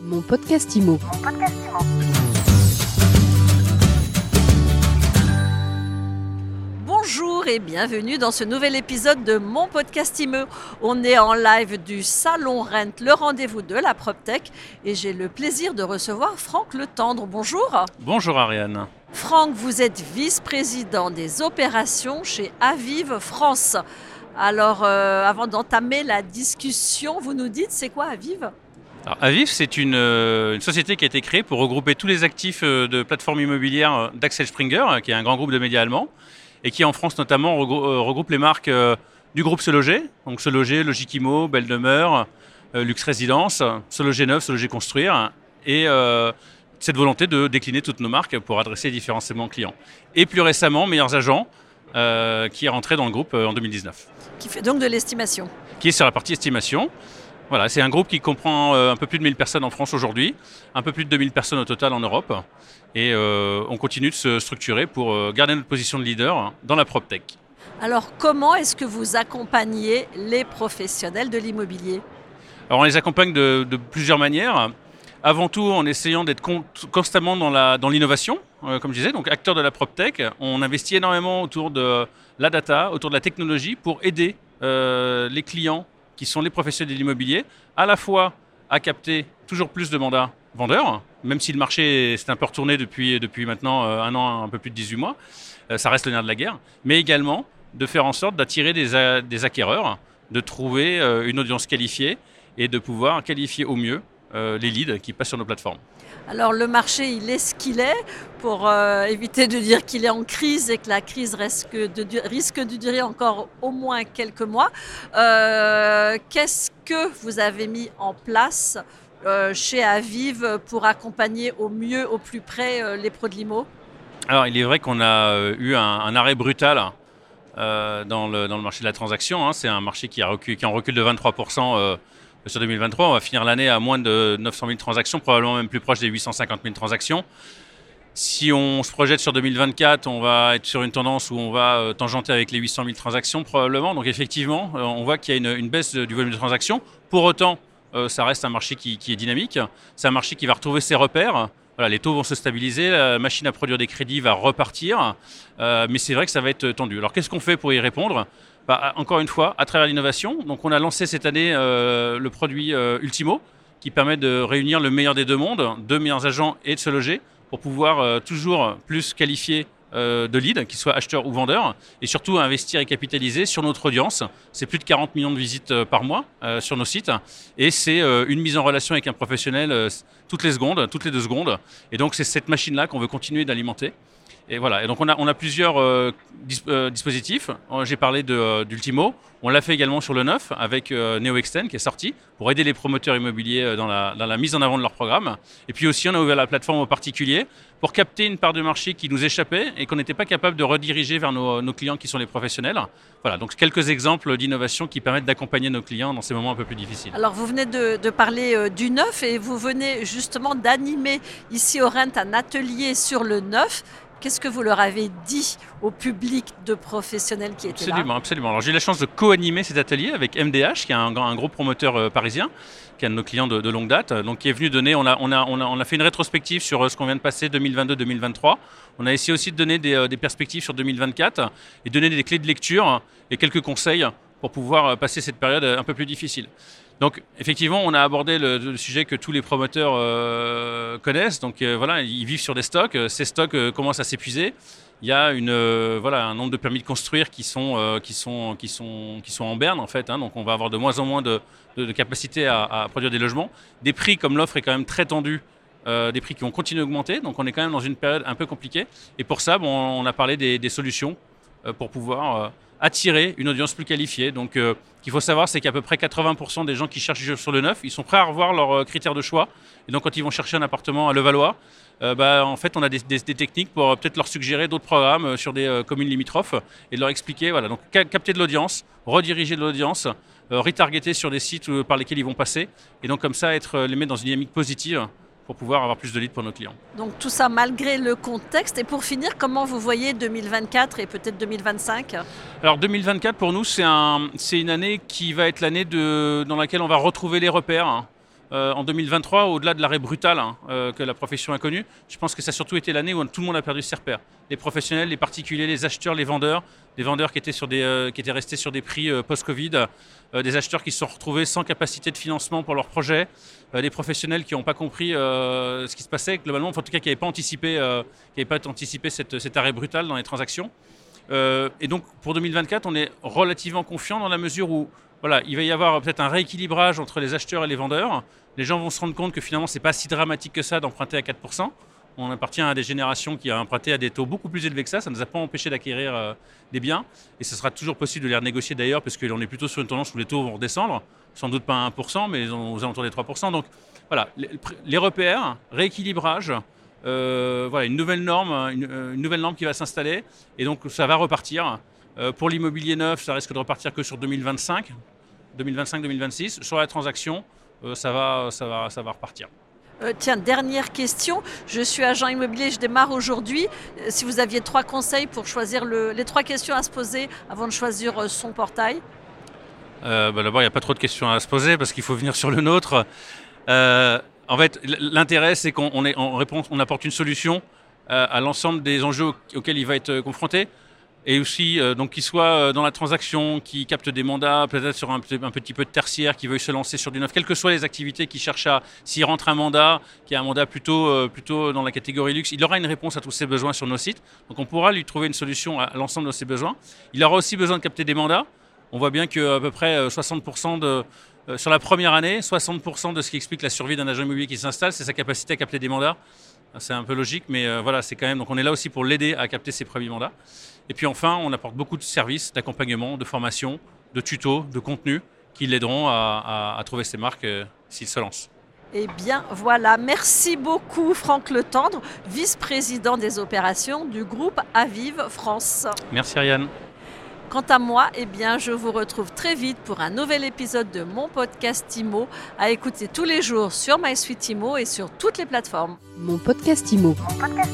Mon podcast IMO. Bonjour et bienvenue dans ce nouvel épisode de mon podcast IME. On est en live du Salon Rent, le rendez-vous de la PropTech, et j'ai le plaisir de recevoir Franck Le Tendre. Bonjour. Bonjour Ariane. Franck, vous êtes vice-président des opérations chez Aviv France. Alors, euh, avant d'entamer la discussion, vous nous dites, c'est quoi Aviv? Alors, Aviv, c'est une, euh, une société qui a été créée pour regrouper tous les actifs euh, de plateformes immobilières euh, d'Axel Springer, qui est un grand groupe de médias allemands, et qui en France notamment regrou- regroupe les marques du groupe Se Loger, donc Se Loger, Logikimo, Belle Demeure, Luxe Résidence, Se Loger Neuf, Se Loger Construire, et euh, cette volonté de décliner toutes nos marques pour adresser différents segments clients. Et plus récemment, Meilleurs Agents, euh, qui est rentré dans le groupe en 2019. Qui fait donc de l'estimation. qui est sur la partie estimation. Voilà, c'est un groupe qui comprend euh, un peu plus de 1000 personnes en France aujourd'hui, un peu plus de 2000 personnes au total en Europe. Et euh, on continue de se structurer pour euh, garder notre position de leader dans la PropTech. Alors, comment est-ce que vous accompagnez les professionnels de l'immobilier? Alors on les accompagne de, de plusieurs manières. Avant tout en essayant d'être con- constamment dans l'innovation, euh, comme je disais, donc acteur de la PropTech. On investit énormément autour de la data, autour de la technologie pour aider euh, les clients qui sont les professionnels de l'immobilier à la fois à capter toujours plus de mandats vendeurs, même si le marché s'est un peu retourné depuis, maintenant euh, un an, un peu plus de 18 mois, euh, ça reste le nerf de la guerre, mais également de faire en sorte d'attirer des acquéreurs, de trouver euh, une audience qualifiée et de pouvoir qualifier au mieux euh, les leads qui passent sur nos plateformes. Alors le marché, il est ce qu'il est, pour euh, éviter de dire qu'il est en crise et que la crise risque de, risque de durer encore au moins quelques mois. Euh, Qu'est-ce que vous avez mis en place chez Aviv pour accompagner au mieux, au plus près les pros de l'IMO? Alors, il est vrai qu'on a eu un, un arrêt brutal dans, le, dans le marché de la transaction. hein. C'est un marché qui, a recul, qui en recul de 23% euh, sur 2023. On va finir l'année à moins de 900 000 transactions, probablement même plus proche des 850 000 transactions. Si on se projette sur 2024, on va être sur une tendance où on va euh, tangenter avec les 800 000 transactions probablement. Donc effectivement, euh, on voit qu'il y a une, baisse du volume de transactions. Pour autant, euh, ça reste un marché qui, est dynamique. C'est un marché qui va retrouver ses repères. Les taux vont se stabiliser, la machine à produire des crédits va repartir, mais c'est vrai que ça va être tendu. Alors qu'est-ce qu'on fait pour y répondre? Bah, Encore une fois, à travers l'innovation. Donc on a lancé cette année euh, le produit euh, Ultimo, qui permet de réunir le meilleur des deux mondes, deux meilleurs agents et de se loger, pour pouvoir euh, toujours plus qualifier de leads, qu'ils soient acheteurs ou vendeurs, et surtout investir et capitaliser sur notre audience. C'est plus de 40 millions de visites par mois sur nos sites, et c'est une mise en relation avec un professionnel toutes les secondes, toutes les deux secondes. Et donc c'est cette machine-là qu'on veut continuer d'alimenter. Et voilà. Et donc on a, on a plusieurs euh, euh, dispositifs. Euh, J'ai parlé d'Ultimo. On l'a fait également sur le neuf avec euh, NeoExtend qui est sorti pour aider les promoteurs immobiliers dans la, mise en avant de leur programme. Et puis aussi on a ouvert la plateforme aux particuliers pour capter une part de marché qui nous échappait et qu'on n'était pas capable de rediriger vers nos, clients qui sont les professionnels. Voilà. Donc quelques exemples d'innovation qui permettent d'accompagner nos clients dans ces moments un peu plus difficiles. Alors vous venez de, de parler du neuf et vous venez justement d'animer ici au Rent un atelier sur le neuf. Qu'est-ce que vous leur avez dit au public de professionnels qui étaient là Absolument, absolument. J'ai eu la chance de co-animer cet atelier avec MDH, qui est un, un gros promoteur euh, parisien, qui est un de nos clients de, longue date, euh, donc qui est venu donner. On a, on a, on a, on a fait une rétrospective sur euh, ce qu'on vient de passer 2022-2023. On a essayé aussi de donner des perspectives sur 2024 et donner des clés de lecture et quelques conseils pour pouvoir euh, passer cette période euh, un peu plus difficile. Donc effectivement, on a abordé le, sujet que tous les promoteurs euh, connaissent. Donc voilà, ils vivent sur des stocks. Ces stocks commencent à s'épuiser. Il y a un nombre de permis de construire qui sont, qui sont, qui sont, qui sont en berne en fait. hein. donc on va avoir de moins en moins de, de, capacité à, produire des logements. Des prix comme l'offre est quand même très tendue. des prix qui vont continuer à augmenter, donc on est quand même dans une période un peu compliquée. Et pour ça, bon, on a parlé des, solutions pour pouvoir attirer une audience plus qualifiée. Donc, euh, qu'il faut savoir, c'est qu'à peu près 80% des gens qui cherchent sur le neuf, ils sont prêts à revoir leurs euh, critères de choix. Et donc, quand ils vont chercher un appartement à Levallois, euh, bah, en fait, on a des, techniques pour peut-être leur suggérer d'autres programmes sur des communes limitrophes et de leur expliquer. Voilà, donc ca- capter de l'audience, rediriger de l'audience, retargeter sur des sites par lesquels ils vont passer, et donc comme ça être les mettre dans une dynamique positive pour pouvoir avoir plus de leads pour nos clients. Donc tout ça malgré le contexte. Et pour finir, comment vous voyez 2024 et peut-être 2025 Alors 2024 pour nous c'est un, c'est une année qui va être l'année de, dans laquelle on va retrouver les repères. Euh, en 2023, au-delà de l'arrêt brutal hein, euh, que la profession a connu, je pense que ça a surtout été l'année où tout le monde a perdu ses repères. Les professionnels, les particuliers, les acheteurs, les vendeurs, des vendeurs qui étaient, euh, restés sur des prix post-Covid, des acheteurs qui se sont retrouvés sans capacité de financement pour leurs projets, des professionnels qui n'ont pas compris ce qui se passait, globalement, en tout cas qui n'avaient pas anticipé, pas anticipé cet arrêt brutal dans les transactions. et donc pour 2024, on est relativement confiant dans la mesure où voilà, il va y avoir peut-être un rééquilibrage entre les acheteurs et les vendeurs. Les gens vont se rendre compte que finalement, ce n'est pas si dramatique que ça d'emprunter à 4%. On appartient à des générations qui ont emprunté à des taux beaucoup plus élevés que ça. Ça ne nous a pas empêché d'acquérir euh, des biens. Et ce sera toujours possible de les renégocier d'ailleurs, parce qu'on est plutôt sur une tendance où les taux vont redescendre. Sans doute pas à 1%, mais aux alentours des 3%. Donc voilà, les, repères, rééquilibrage, euh, voilà, une nouvelle norme, une, une nouvelle norme qui va s'installer. Et donc ça va repartir. Euh, pour l'immobilier neuf, ça risque de repartir que sur 2025, 2025-2026. Sur la transaction, euh, ça, va, ça, va, ça va repartir. Euh, tiens, dernière question. Je suis agent immobilier, je démarre aujourd'hui. Si vous aviez trois conseils pour choisir les trois questions à se poser avant de choisir son portail? Bah D'abord, il n'y a pas trop de questions à se poser parce qu'il faut venir sur le nôtre. en fait, l'intérêt, c'est qu'on on, on apporte une solution à l'ensemble des enjeux auxquels il va être confronté et aussi euh, donc qu'il soit euh, dans la transaction, qui capte des mandats, peut-être sur un, petit peu de tertiaire, qui veuille se lancer sur du neuf, quelles que soient les activités qui cherchent à, s'il rentre un mandat, qui a un mandat plutôt, euh, plutôt dans la catégorie luxe, il aura une réponse à tous ses besoins sur nos sites. Donc on pourra lui trouver une solution à, l'ensemble de ses besoins. Il aura aussi besoin de capter des mandats. On voit bien qu'à peu près 60% de, sur la première année, 60% de ce qui explique la survie d'un agent immobilier qui s'installe, c'est sa capacité à capter des mandats. C'est un peu logique, mais voilà, c'est quand même. Donc on est là aussi pour l'aider à capter ses premiers mandats. Et puis enfin, on apporte beaucoup de services d'accompagnement, de formation, de tutos, de contenu qui l'aideront à, trouver ses marques euh, s'il se lance. Eh bien voilà, merci beaucoup Franck Le Tendre, vice-président des opérations du groupe Avive France. Merci Ariane. Quant à moi, eh bien, je vous retrouve très vite pour un nouvel épisode de mon podcast IMO à écouter tous les jours sur MySuite IMO et sur toutes les plateformes. Mon podcast IMO. Mon podcast